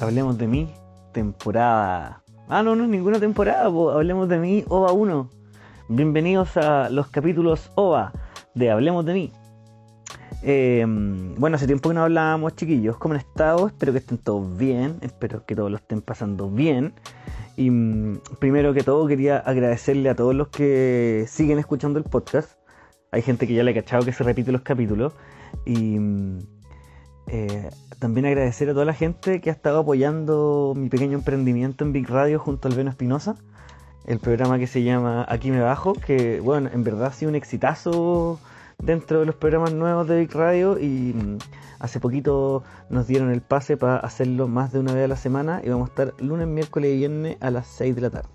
Hablemos de mí, temporada. Ah, no, no es ninguna temporada, hablemos de mí, OVA 1. Bienvenidos a los capítulos OVA de Hablemos de mí. Eh, bueno, hace tiempo que no hablábamos, chiquillos. ¿Cómo han estado? Espero que estén todos bien. Espero que todos lo estén pasando bien. Y mm, primero que todo, quería agradecerle a todos los que siguen escuchando el podcast. Hay gente que ya le ha cachado que se repite los capítulos. Y mm, eh, también agradecer a toda la gente que ha estado apoyando mi pequeño emprendimiento en Big Radio junto al Beno Espinosa. El programa que se llama Aquí me bajo, que bueno, en verdad ha sido un exitazo dentro de los programas nuevos de Big Radio y mm, hace poquito nos dieron el pase para hacerlo más de una vez a la semana y vamos a estar lunes, miércoles y viernes a las 6 de la tarde.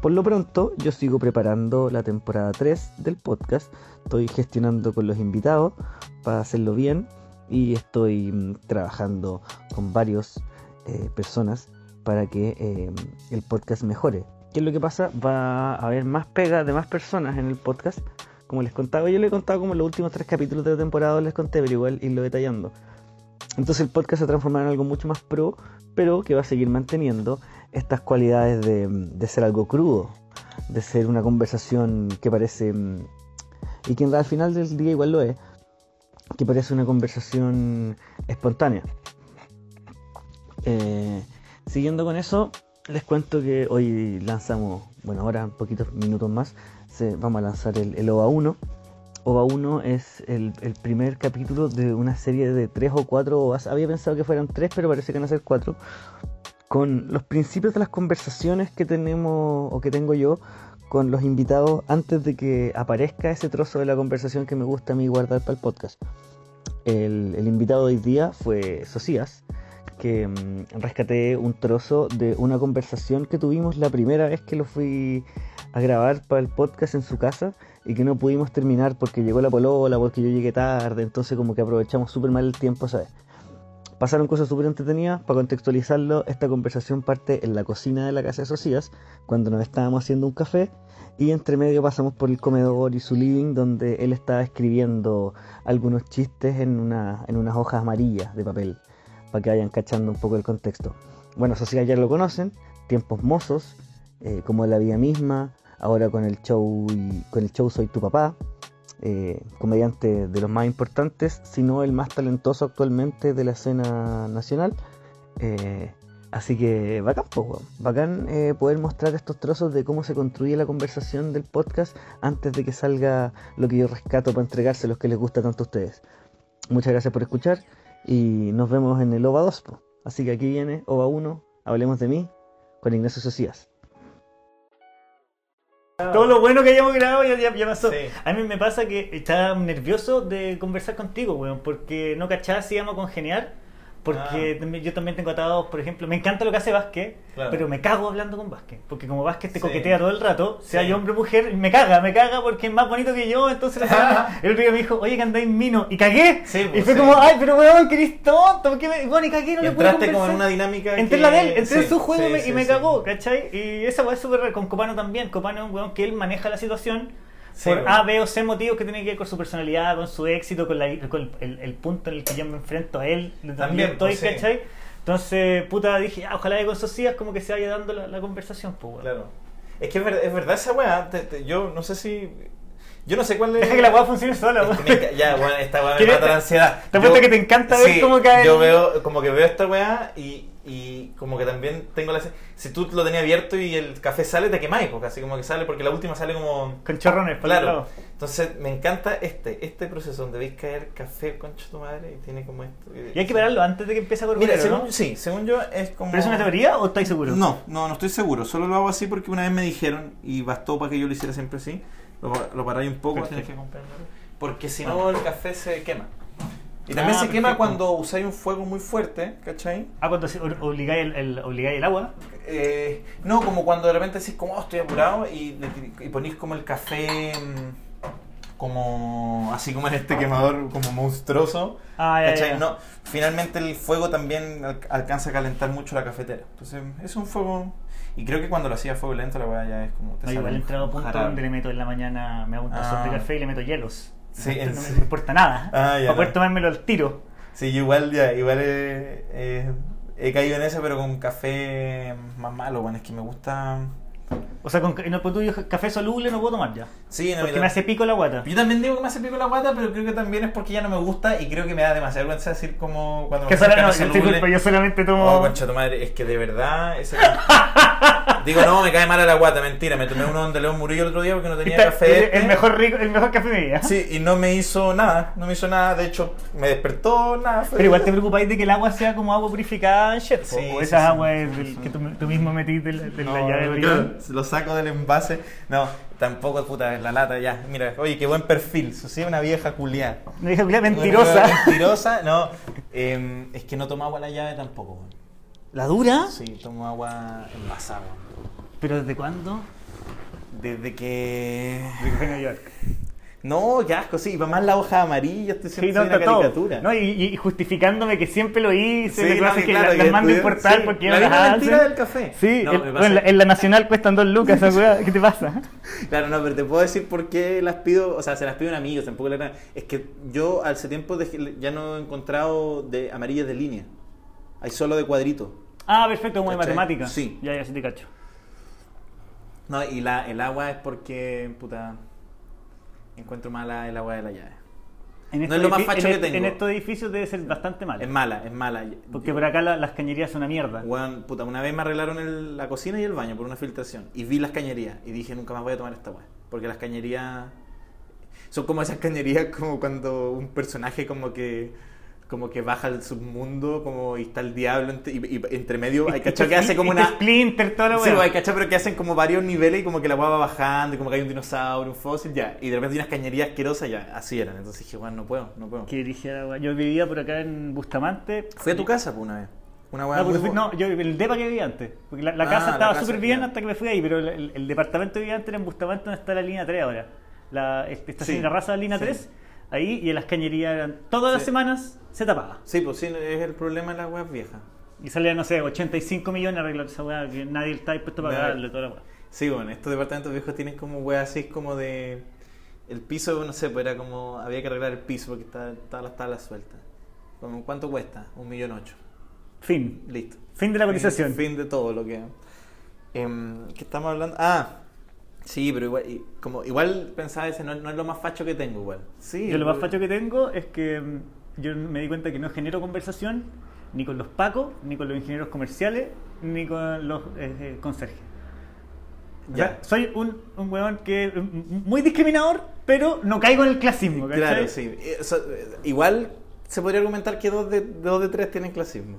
Por lo pronto, yo sigo preparando la temporada 3 del podcast. Estoy gestionando con los invitados para hacerlo bien y estoy mm, trabajando con varias eh, personas para que eh, el podcast mejore. ¿Qué es lo que pasa? Va a haber más pega de más personas en el podcast como les contaba, yo les he contado como los últimos tres capítulos de la temporada les conté, pero igual irlo detallando. Entonces el podcast se transforma en algo mucho más pro, pero que va a seguir manteniendo estas cualidades de, ser algo crudo, de ser una conversación que parece, mm, y que al final del día igual lo es, que parece una conversación espontánea. Eh, siguiendo con eso, les cuento que hoy lanzamos, bueno, ahora poquitos minutos más, vamos a lanzar el, OVA 1. OVA 1 es el, primer capítulo de una serie de tres o cuatro OVAs. Había pensado que fueran tres, pero parece que van a ser cuatro. Con los principios de las conversaciones que tenemos o que tengo yo con los invitados antes de que aparezca ese trozo de la conversación que me gusta a mí guardar para el podcast. El, el invitado de hoy día fue Socias, que mm, rescaté un trozo de una conversación que tuvimos la primera vez que lo fui a grabar para el podcast en su casa y que no pudimos terminar porque llegó la polola, porque yo llegué tarde, entonces como que aprovechamos súper mal el tiempo, ¿sabes? Pasaron cosas súper entretenidas, para contextualizarlo, esta conversación parte en la cocina de la casa de Socias, cuando nos estábamos haciendo un café, y entre medio pasamos por el comedor y su living, donde él estaba escribiendo algunos chistes en, una, en unas hojas amarillas de papel para que vayan cachando un poco el contexto. Bueno, Sociedad ya lo conocen, tiempos mozos, eh, como la vida misma, ahora con el show con el show Soy tu papá, eh, comediante de los más importantes, si no el más talentoso actualmente de la escena nacional. Eh, así que bacán, bacán poder mostrar estos trozos de cómo se construye la conversación del podcast antes de que salga lo que yo rescato para entregarse a los que les gusta tanto a ustedes. Muchas gracias por escuchar y nos vemos en el OVA 2. Así que aquí viene OVA 1, hablemos de mí, con Ignacio Socias. Todo lo bueno que hayamos grabado ya, pasó. A mí me pasa que estaba nervioso de conversar contigo, weón, porque no cachaba si íbamos a congeniar porque ah. yo también tengo atados, por ejemplo, me encanta lo que hace Vázquez, pero me cago hablando con Vázquez. Porque como Vázquez te coquetea todo el rato, sea yo hombre o mujer, me caga, me caga porque es más bonito que yo. Entonces el otro día me dijo, oye, que andáis mino. Y cagué. y pues, fue como, ay, pero weón, que eres tonto. me... Bueno, y cagué, no le pude Entraste como en una dinámica. Entré la de él, entré en su juego y me cagó, ¿cachai? Y esa weá es súper con Copano también. Copano es un weón que él maneja la situación por A, B o C motivos que tienen que ver con su personalidad, con su éxito, con, la, con el, punto en el que yo me enfrento a él. También estoy, pues, ¿cachai? Entonces, puta, dije, ah, ojalá que con Socias como que se vaya dando la, conversación, pues, Claro. Es que es verdad, es verdad esa weá. yo no sé si. Yo no sé cuál es. Deja que la weá funcione sola, weón. ya, weón, esta weá me mata la ansiedad. Te apuesto que te encanta ver cómo cae. Yo veo, como que veo esta weá y y como que también tengo la si tú lo tenías abierto y el café sale te quemáis porque así como que sale porque la última sale como con chorrones claro. entonces me encanta este este proceso donde veis caer café concha tu madre y tiene como esto y hay que pararlo antes de que empiece a correr Mira, según, sí según yo es como pero es una teoría o estáis seguros no no no estoy seguro solo lo hago así porque una vez me dijeron y bastó para que yo lo hiciera siempre así lo, lo paráis un poco tienes que comprarlo. Porque si no el café se quema y también ah, se quema cuando usáis un fuego muy fuerte, ¿cachai? Ah, cuando obligáis el, el, agua. Eh, no, como cuando de repente decís como oh, estoy apurado y, y ponéis como el café mm, como así como en este quemador como monstruoso. Ah, ya, ¿cachai? ya. No, finalmente el fuego también al- alcanza a calentar mucho la cafetera. Entonces es un fuego... Y creo que cuando lo hacía a fuego lento la weá ya es como... te No, igual he un entrado a punto donde le meto en la mañana, me hago un tazón Ah. de café y le meto hielos. Sí, no, no me importa nada. Ah, ya, para poder no. tomármelo al tiro. Sí, yo igual ya, igual he, he- he caído en eso, pero con café más malo, bueno, es que me gusta... O sea, con no, pues yo café soluble no puedo tomar ya. Sí, no, Porque yo- me hace pico la guata. Yo también digo que me hace pico la guata, pero creo que también es porque ya no me gusta y creo que me da demasiada vergüenza decir como cuando Que me solo, no, yo, disculpa, yo solamente tomo. Oh, concha tu madre, es que de verdad ese... Digo, no, me cae mal a la guata, mentira, me tomé uno de León Murillo el otro día porque no tenía Está- café el, este. el mejor rico, el mejor café de mi vida. Sí, y no me hizo nada, no me hizo nada, de hecho, me despertó nada. fue- Pero igual te preocupáis de que el agua sea como agua purificada en po, Sí, o esas sí. aguas que tú, tú mismo metiste de la, de la No, llave no, saco del envase. No, tampoco, puta, la lata ya. Mira, oye, qué buen perfil. Sí, una vieja culiada. Me dije, "Culia, mentirosa. Mentirosa, no. em, es que no tomo agua a la llave tampoco. ¿La dura? Sí, tomo agua envasada. ¿Pero desde cuándo? Desde que. Desde que Nueva York. No, qué asco, sí. Va más la hoja amarilla, estoy Sí, siempre no, una todo. caricatura. No, y, y justificándome que siempre lo hice, Sí, no, que claro, la- que las mando importar sí, porque la no misma las mentira hacen. del café. Sí, No, el- bueno, en, la, en la nacional cuestan dos lucas. ¿Qué te pasa? Claro, no, pero te puedo decir por qué las pido, o sea, se las pido a amigos, tampoco la Es que yo hace tiempo dejé- ya no he encontrado de amarillas de línea. Hay solo de cuadrito. Ah, perfecto, como de matemática. Sí. Ya, ya, sí te cacho. No, y la, el agua es porque, puta, encuentro mala el agua de la llave. En No es lo más facho que est- tengo. En estos edificios debe ser bastante malo. Es mala, es mala. Porque por acá la- las cañerías son una mierda. Puta, una vez me arreglaron el- la cocina y el baño por una filtración. Y vi las cañerías y dije, nunca más voy a tomar esta weá. Porque las cañerías son como esas cañerías como cuando un personaje como que como que baja al submundo como y está el diablo entre, y, y entre medio hay cachado que hace como Este una Splinter, toda la Sí, weá. hay cachado pero que hacen como varios niveles y como que la weá va bajando y como que hay un dinosaurio, un fósil, ya. Y de repente hay unas cañerías asquerosas, ya. Así eran. Entonces dije, bueno, no puedo, no puedo. Que weá. Yo vivía por acá en Bustamante. Fui a tu casa pues, una vez. Una No, muy fui- no, yo el depa que vivía antes. Porque la, la Ah, casa estaba súper bien ya. hasta que me fui ahí, pero el, el- el departamento que vivía antes era en Bustamante, donde está la línea 3 ahora. La este, estación Sí, de la raza de la línea sí. 3. Ahí, y en las cañerías eran. Todas las Sí. semanas se tapaba. Sí, pues sí, es el problema de las weas viejas. Y salía, no sé, 85 millones a arreglar esa weá, que nadie está dispuesto a pagarle toda la weá. Sí, bueno, estos departamentos viejos tienen como weas así como de... El piso, no sé, pues era como... Había que arreglar el piso porque estaba- estaban las tablas sueltas. Como, ¿Cuánto cuesta? Un millón ocho. Fin. Listo. Fin de la cotización. Fin, fin de todo lo que... Em, ¿Qué estamos hablando? Ah, sí, pero igual, como, igual pensaba ese, no, no es lo más facho que tengo igual. Sí, Yo lo más facho que tengo es que mm, yo me di cuenta que no genero conversación ni con los pacos, ni con los ingenieros comerciales, ni con los eh, eh, conserjes. O sea, Ya. soy un, un weón que muy discriminador, pero no caigo en el clasismo, ¿cachai? Claro, sí. Eh, o sea, eh, igual se podría argumentar que dos de, dos de tres tienen clasismo.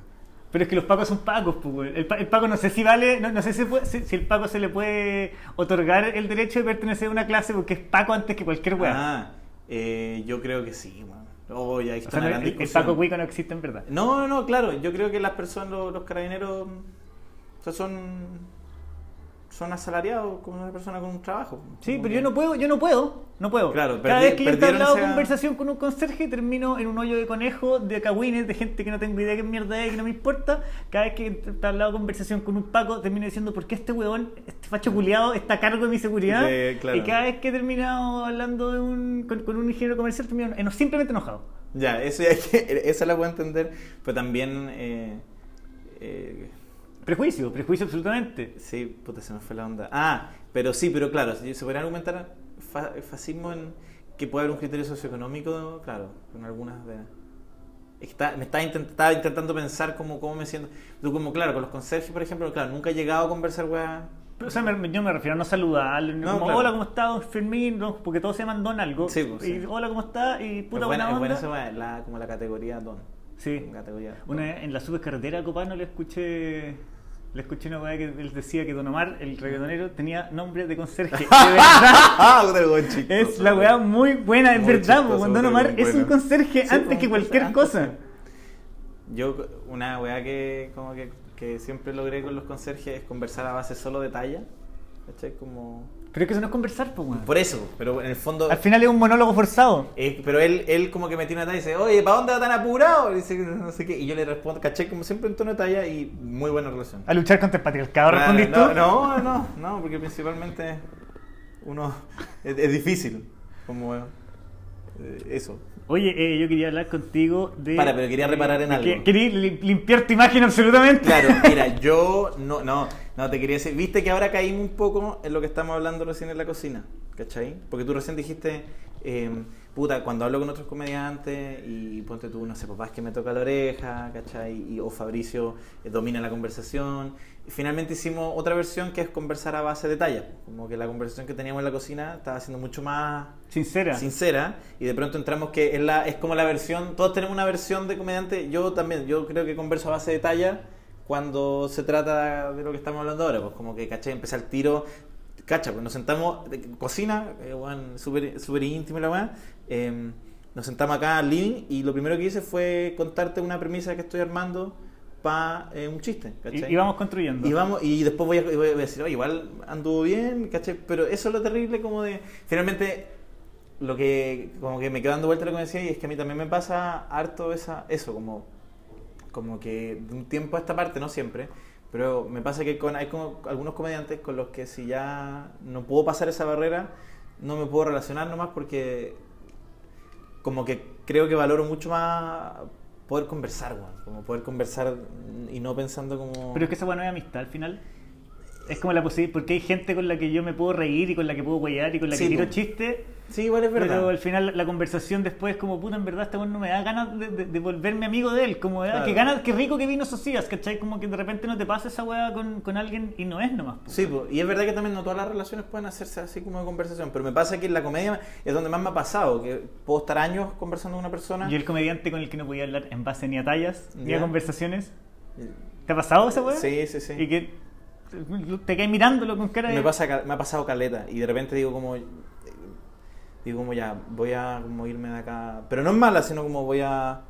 Pero es que los pacos son pacos, pues. El, el paco no sé si vale, no, no sé si, puede- si, si el paco se le puede otorgar el derecho de pertenecer a una clase porque es paco antes que cualquier weón. Ah, eh, yo creo que sí, man. Oh, ya, o está sea, una no, gran el, el paco cuico no existe en verdad. No, no, no, claro. Yo creo que las personas, los, los carabineros, o sea, son son asalariados como una persona con un trabajo. Sí, pero que- yo no puedo, yo no puedo, no puedo. Claro, Cada vez que yo perdieron entablado esa- conversación con un conserje termino en un hoyo de conejo, de cagüines, de gente que no tengo idea qué mierda es, que no me importa. Cada vez que he entablado conversación con un paco termino diciendo por qué este weón, este facho culiado, está a cargo de mi seguridad. De- claro. Y cada vez que he terminado hablando de un, con, con un ingeniero comercial termino en- simplemente enojado. Ya, eso ya que, esa la puedo entender, pero también, eh, eh, Prejuicio, prejuicio absolutamente. sí, puta, se me fue la onda. Ah, pero sí, pero claro, se podría argumentar fa- fascismo en que puede haber un criterio socioeconómico, claro, con algunas de... es está- me estaba, intent- estaba intentando pensar cómo, cómo me siento. Tú como, claro, con los conserjes, por ejemplo, claro, nunca he llegado a conversar, weá. O sea, me- yo me refiero a no saludar, No, como, claro. hola, ¿cómo estás, don Fermín? No, porque todos se llaman Don algo. Sí, pues, y sí. hola, ¿cómo estás? Y puta es buena, buena es onda. buena esa la, como la categoría don. Sí. Categoría don. Una vez en la supercarretera a Copano le escuché le escuché una weá que él decía que Don Omar, el reggaetonero, tenía nombre de conserje. De verdad, es la weá muy buena, es Muy verdad, chistoso, po, Don Omar es un conserje Sí, antes que cualquier cosa. Yo, una weá que como que, que siempre logré con los conserjes es conversar a base solo de talla. ¿Cachai? Como Pero es que eso no es conversar, pues, Por eso, pero en el fondo. Al final es un monólogo forzado. Eh, pero él, él como que me tiene una talla y dice, oye, ¿para dónde va tan apurado? Y dice, no sé qué. Y yo le respondo, caché como siempre en tono de talla y muy buena relación. A luchar contra el patriarcado, ¿respondiste no, tú? No, no, no, porque principalmente uno. Es, es difícil. Como. eh, eso. Oye, eh, yo quería hablar contigo de. Para, pero quería reparar en algo. que- Quería lim- limpiar tu imagen absolutamente. Claro, mira, yo no, no, no te quería decir, viste que ahora caímos un poco en lo que estamos hablando recién en la cocina, ¿cachai? Porque tú recién dijiste, eh, puta, cuando hablo con otros comediantes y ponte tú, no sé, papá, es que me toca la oreja, ¿cachai? Y, o Fabricio eh, domina la conversación. Y finalmente hicimos otra versión que es conversar a base de talla, como que la conversación que teníamos en la cocina estaba siendo mucho más Sincera. sincera y de pronto entramos que es, la, es como la versión, todos tenemos una versión de comediante, yo también, yo creo que converso a base de talla cuando se trata de lo que estamos hablando ahora, pues como que, caché, empecé el tiro, cacha, pues nos sentamos, cocina, eh, súper súper íntimo la weá, eh, nos sentamos acá al living y lo primero que hice fue contarte una premisa que estoy armando para un chiste, ¿cachai? Y, y vamos construyendo. Y vamos, y después voy a, voy a decir, oye, igual anduvo bien, ¿cachai? Pero eso es lo terrible como de. Finalmente, lo que como que me quedo dando vuelta lo que me decía, y es que a mí también me pasa harto esa, eso, como, como que de un tiempo a esta parte, no siempre, pero me pasa que con, hay algunos comediantes con los que si ya no puedo pasar esa barrera, no me puedo relacionar nomás porque como que creo que valoro mucho más poder conversar, weón. Como poder conversar y no pensando como... Pero es que esa weá no es amistad al final. Es como la posibilidad. Porque hay gente con la que yo me puedo reír y con la que puedo huear y con la Sí, que tiro po. chistes. Sí, igual es verdad. Pero al final la- la conversación después es como, puta, en verdad este weón no me da ganas de, de- de volverme amigo de él. Como, ah, Claro. qué ganas, qué rico que vino Socias, ¿cachai? Como que de repente no te pasa esa weá con, con alguien y no es nomás. po. Sí, po. y es verdad que también no todas las relaciones pueden hacerse así como de conversación, pero me pasa que en la comedia es donde más me ha pasado, que puedo estar años conversando con una persona. Y el comediante con el que no podía hablar en base ni a tallas, ni Ya. a conversaciones. ¿Te ha pasado esa weá? Sí, sí, sí. Y que te caes mirándolo con cara de... me, pasa, me ha pasado caleta y de repente digo como digo como ya voy a como irme de acá pero no es mala sino como voy a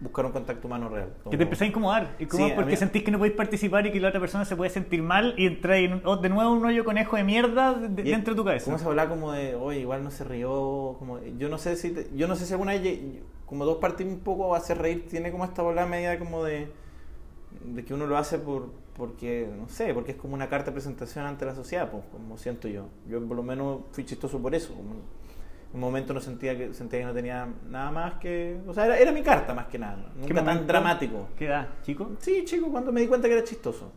buscar un contacto humano real Que como- te empezás a incomodar. Y como Sí, porque mí- sentís que no podéis participar y que la otra persona se puede sentir mal y entrar en, oh, de nuevo un hoyo conejo de mierda de- dentro de tu cabeza. ¿Cómo se habla como de, oye, igual no se rió? Como, yo no sé si te- yo no sé si alguna vez, como dos partimos un poco a hacer reír, tiene como esta bola media como de, de que uno lo hace por porque, no sé, porque es como una carta de presentación ante la sociedad, pues, como siento yo. Yo por lo menos fui chistoso por eso. Como en un momento no sentía que sentía que no tenía nada más que... O sea, era, era mi carta más que nada. ¿Qué Nunca tan dramático. ¿Qué edad, chico? Sí, chico, cuando me di cuenta que era chistoso.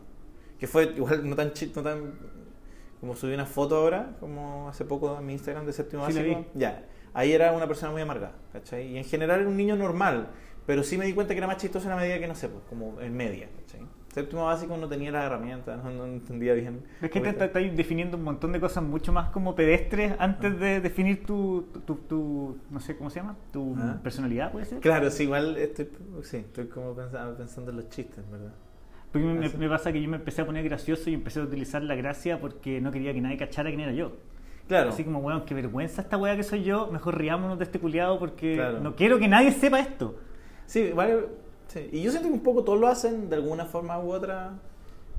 Que fue igual no tan chi- no tan como subí una foto ahora, como hace poco en mi Instagram de séptimo Sí, básico. Ya. Ahí era una persona muy amargada, ¿cachai? Y en general era un niño normal, pero sí me di cuenta que era más chistoso en la medida que no sé, pues, como en media, ¿cachai? Séptimo básico no tenía las herramientas, no, no entendía bien. Es que te estás definiendo un montón de cosas mucho más como pedestres antes de definir tu, tu, tu- tu- no sé cómo se llama, tu Ah. personalidad, puede ser. Claro, sí, igual estoy, sí, estoy como pensando, pensando en los chistes, ¿verdad? Porque me, Ah, sí. me pasa que yo me empecé a poner gracioso y empecé a utilizar la gracia porque no quería que nadie cachara quién era yo. Claro. Así como, weón, qué vergüenza esta weá que soy yo, mejor riámonos de este culiado porque Claro. no quiero que nadie sepa esto. Sí, vale. sí. Y yo siento que un poco todos lo hacen de alguna forma u otra.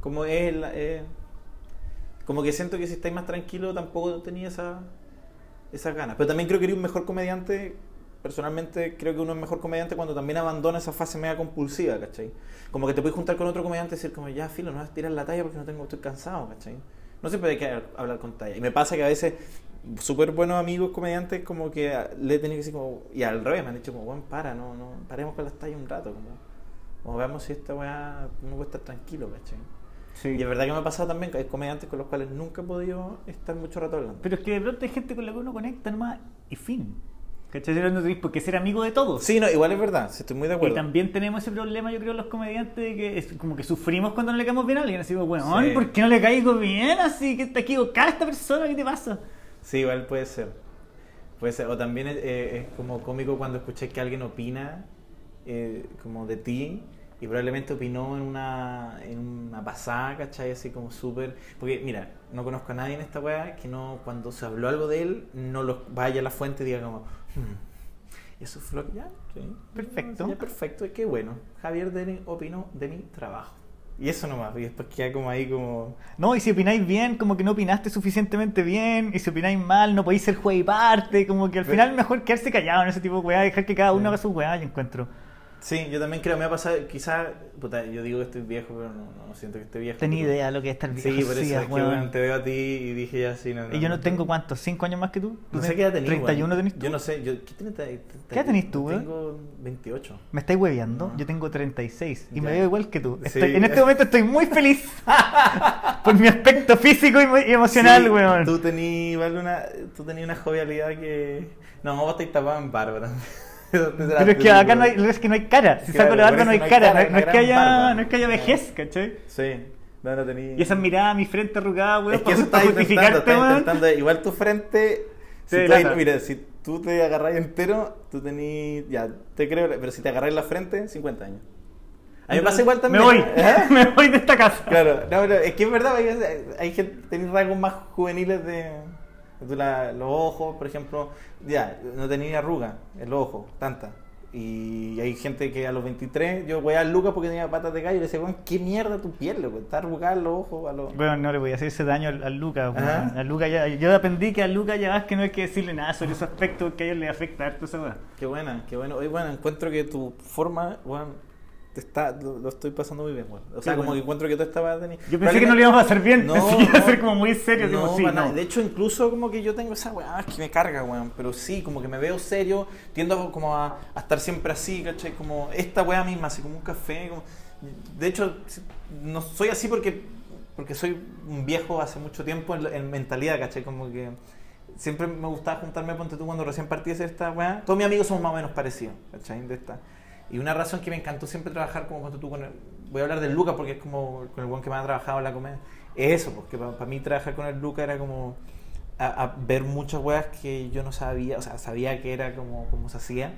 Como es. eh, como que siento que si estáis más tranquilo tampoco tenía esa, esas ganas. Pero también creo que eres un mejor comediante. Personalmente creo que uno es mejor comediante cuando también abandona esa fase media compulsiva, ¿cachai? Como que te puedes juntar con otro comediante y decir como, ya, filo, no vas a tirar la talla porque no tengo, estoy cansado, ¿cachai? No siempre hay que hablar con talla. Y me pasa que a veces súper buenos amigos comediantes como que le he tenido que decir como, y al revés, me han dicho como, bueno, para, no, no, paremos con las tallas un rato, como, como veamos si esta weá uno puede estar tranquilo, ¿cachai? Sí. Y es verdad que me ha pasado también que hay comediantes con los cuales nunca he podido estar mucho rato hablando. Pero es que de pronto hay gente con la que uno conecta nomás y fin. ¿Cachai? No tenéis por qué ser amigo de todos. Sí, no, igual es verdad, estoy muy de Y acuerdo. también tenemos ese problema, yo creo, los comediantes, de que es como que sufrimos cuando no le caemos bien a alguien. Así como, weón, Sí. ¿por qué no le caigo bien? Así que está equivocada esta persona, ¿qué te pasa? Sí, igual puede ser. Puede ser. O también es, eh, es como cómico cuando escuché que alguien opina eh, como de ti y probablemente opinó en una, en una pasada, ¿cachai? Así como súper... Porque, mira, no conozco a nadie en esta weá que no, cuando se habló algo de él, no lo vaya a la fuente y diga como... "Hmm, eso fue lo que ya, sí. Perfecto. Ya, perfecto, qué bueno. Javier Deni opinó de mi trabajo. Y eso nomás, y después queda como ahí como... No, y si opináis bien, como que no opinaste suficientemente bien, y si opináis mal, no podéis ser juez y parte, como que al final mejor quedarse callado en ese tipo de weá, dejar que cada uno haga su weá, yo encuentro. Sí, yo también creo, me ha pasado, quizás, puta, yo digo que estoy viejo, pero no, no siento que esté viejo. Tenía idea de lo que es estar viejo. Sí, por eso es que bueno, te veo a ti y dije ya sí. No, y yo no tengo cuántos, ¿cinco años más que tú? No sé qué edad tenés. ¿31 tenés tú? Yo no sé, yo, ¿qué, tenés, ¿Qué edad tenés tú, güey? Tengo 28. ¿Me estáis hueveando? Yo tengo 36 y me veo igual que tú. en este momento estoy muy feliz por mi aspecto físico y, emocional, sí, weón. Tú tenías una, tú tenías una jovialidad que... No, vos estáis tapado en barba Pero es que acá no hay, es que no hay cara. Si saco la barba no hay cara. no, es que haya, no es que haya vejez, ¿cachai? Sí. No, no tenía... Y esa mirada, mi frente arrugada, weón. Es que eso está justificarte, intentando, Igual tu frente. Si tú, mira, si tú te agarras entero, tú tenías. Ya, te creo. Pero si te agarras la frente, 50 años. A mí me pasa igual también. Me voy, ¿eh? me voy de esta casa. Claro, no, pero es que es verdad, hay, hay gente, tenéis rasgos más juveniles de los ojos, por ejemplo, ya, no tenía arruga en los ojos, tanta. Y hay gente que a los 23, yo voy a Lucas porque tenía patas de gallo y le decía, ¿qué mierda tu piel, loco? Está arrugada los ojos. A los... Bueno, no le voy a hacer ese daño al, Lucas. A Lucas ya, yo aprendí que a Lucas ya vas que no hay que decirle nada sobre su aspecto que a ellos le afecta harto esa Qué buena, qué bueno. Oye, bueno, encuentro que tu forma, bueno, está, lo, estoy pasando muy bien, O sea, como que encuentro que tú estabas teniendo. Yo pensé que no lo íbamos a hacer bien, no, pensé que iba a ser como muy serio. No, sí, no. De hecho, incluso como que yo tengo esa weá, es que me carga, weón. Pero sí, como que me veo serio, tiendo como a, a estar siempre así, ¿cachai? Como esta weá misma, así como un café. Como... De hecho, no soy así porque, porque soy un viejo hace mucho tiempo en, en mentalidad, ¿cachai? Como que siempre me gustaba juntarme, ponte tú, cuando recién partí de esta weá. Todos mis amigos somos más o menos parecidos, ¿cachai? De esta. Y una razón que me encantó siempre trabajar como cuando tú con el, voy a hablar del Luca porque es como con el buen que más ha trabajado en la comedia, es eso, porque para, mí trabajar con el Luca era como a, ver muchas weas que yo no sabía, o sea, sabía que era como, como se hacía,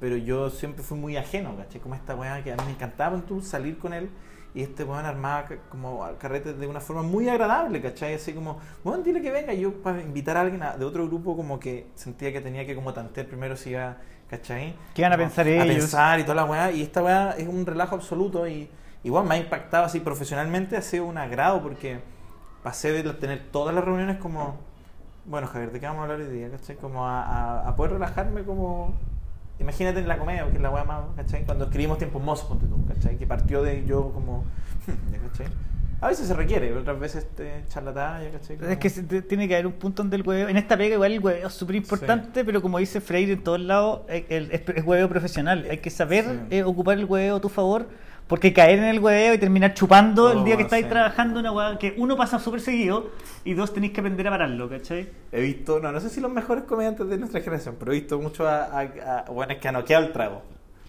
pero yo siempre fui muy ajeno, ¿cachai? Como esta wea que a mí me encantaba tú salir con él y este weón armaba como carrete de una forma muy agradable, ¿cachai? Así como, bueno, dile que venga, yo para invitar a alguien de otro grupo como que sentía que tenía que como tantear primero si iba ¿cachai? ¿Qué van a pensar ellos? A pensar y toda la weá. Y esta weá es un relajo absoluto y igual me ha impactado así profesionalmente, ha sido un agrado porque pasé de tener todas las reuniones como, bueno, Javier, ¿de qué vamos a hablar hoy día? ¿cachai? Como a, a, poder relajarme como... Imagínate en la comedia, que es la weá más, ¿cachai? Cuando escribimos Tiempos Mozos, ponte tú, ¿cachai? Que partió de yo como... ¿cachai? A veces se requiere, otras veces te charlatán, ¿cachai? Es que tiene que haber un punto donde el huevo. En esta pega, igual el huevo es súper importante, pero como dice Freire en todos lados, es, es, huevo profesional. Hay que saber eh, ocupar el huevo a tu favor, porque caer en el huevo y terminar chupando el día que estáis trabajando una hueá que uno pasa súper seguido y dos tenéis que aprender a pararlo, ¿cachai? He visto, no, no sé si los mejores comediantes de nuestra generación, pero he visto mucho a, a, bueno, es que ha noqueado el trago.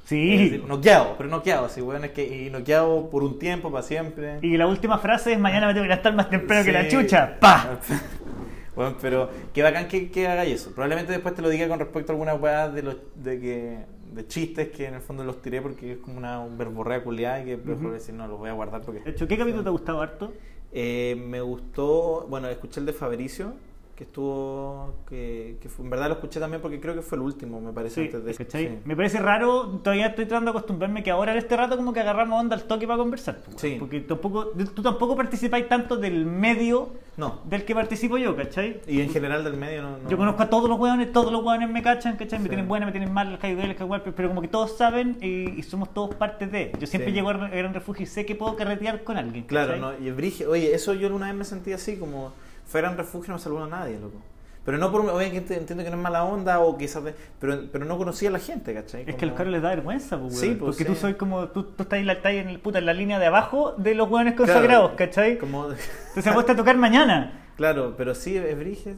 Sí. noqueado, pero noqueado, así, bueno, es que y noqueado por un tiempo, para siempre. Y la última frase es: Mañana me tengo que estar más temprano que la chucha. ¡Pa! bueno, pero qué bacán que, que hagáis eso. Probablemente después te lo diga con respecto a algunas weas de, los, de, que, de chistes que en el fondo los tiré porque es como una verborrea culiada y que mejor decir, no, los voy a guardar porque. De hecho, ¿qué capítulo te ha gustado harto? Eh, me gustó, bueno, escuché el de Fabricio que estuvo, que, que fue, en verdad lo escuché también porque creo que fue el último, me parece. antes de, sí. Me parece raro, todavía estoy tratando de acostumbrarme que ahora en este rato como que agarramos onda al toque para conversar. Sí. Porque tampoco, tú tampoco participáis tanto del medio no. del que participo yo, ¿cachai? Y en general del medio no, Yo conozco a todos los hueones, todos los hueones me cachan, ¿cachai? Me tienen buena, me tienen mal, el el pero como que todos saben y, somos todos parte de. Yo siempre llego a Gran Refugio y sé que puedo carretear con alguien. Claro, ¿no? Y el oye, eso yo una vez me sentí así como fuera en refugio no saludó a nadie, loco. Pero no por obviamente entiendo que no es mala onda o quizás pero, pero no conocía a la gente, ¿cachai? Es que el caro les da vergüenza, pues, sí, pues, porque tú soy como tú, tú estás, en la, en, el, puta, en la línea de abajo de los hueones consagrados, ¿cachai? Como... Entonces vos a tocar mañana. Claro, pero sí, es brígido.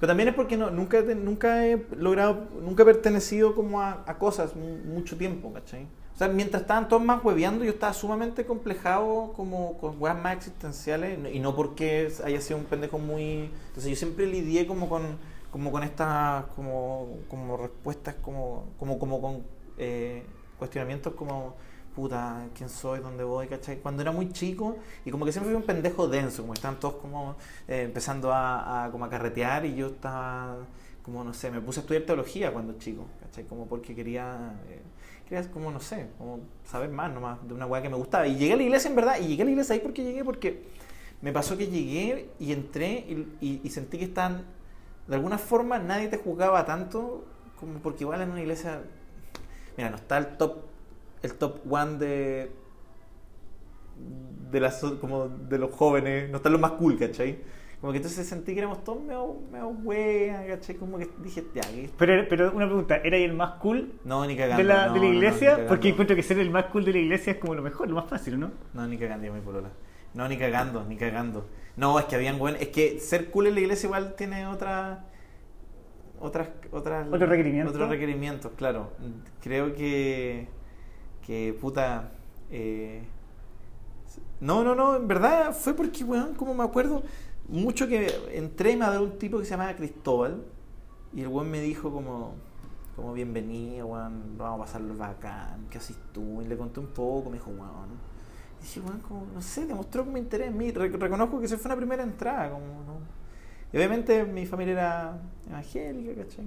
Pero también es porque no, nunca, nunca he logrado, nunca he pertenecido como a, a cosas mucho tiempo, ¿cachai? Sea, mientras estaban todos más hueveando, yo estaba sumamente complejado como con weas más existenciales y no porque haya sido un pendejo muy... Entonces yo siempre lidié como con, como con estas como, como respuestas, como, como, como con eh, cuestionamientos como puta, quién soy, dónde voy, ¿cachai? Cuando era muy chico y como que siempre fui un pendejo denso, como estaban todos como eh, empezando a, a, como a carretear y yo estaba como, no sé, me puse a estudiar teología cuando chico, Como porque quería... Eh, como, no sé, como saber más nomás de una weá que me gustaba. Y llegué a la iglesia en verdad, y llegué a la iglesia ahí porque llegué, porque me pasó que llegué y entré y, y, sentí que están, de alguna forma nadie te juzgaba tanto como porque igual en una iglesia, mira, no está el top, el top one de de las como de los jóvenes, no están los más cool, ¿cachai? Como que entonces sentí que éramos todos medio, medio wea, ¿cachai? Como que dije, ya, Pero, pero una pregunta, ¿era el más cool no, ni cagando, de, la, de la iglesia? Porque encuentro que ser el más cool de la iglesia es como lo mejor, lo más fácil, ¿no? No, ni cagando, yo mi polola. No, ni cagando, ni cagando. No, es que habían buen... Es que ser cool en la iglesia igual tiene otra... Otras, otras, ¿Otros requerimientos? Otros requerimientos, claro. Creo que... Que, puta... Eh, no, no, no, en verdad fue porque, weón, como me acuerdo mucho que entré y me habló un tipo que se llamaba Cristóbal y el weón me dijo como, como bienvenido, weón, vamos a pasarlo bacán, ¿qué haces tú? Y le conté un poco, me dijo, weón. Y dije, weón, como, no sé, demostró como interés en mí. reconozco que esa fue una primera entrada, como, ¿no? Y obviamente mi familia era evangélica, ¿cachai?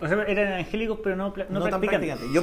O sea, eran evangélicos, pero no, no, no tan practicantes. Yo,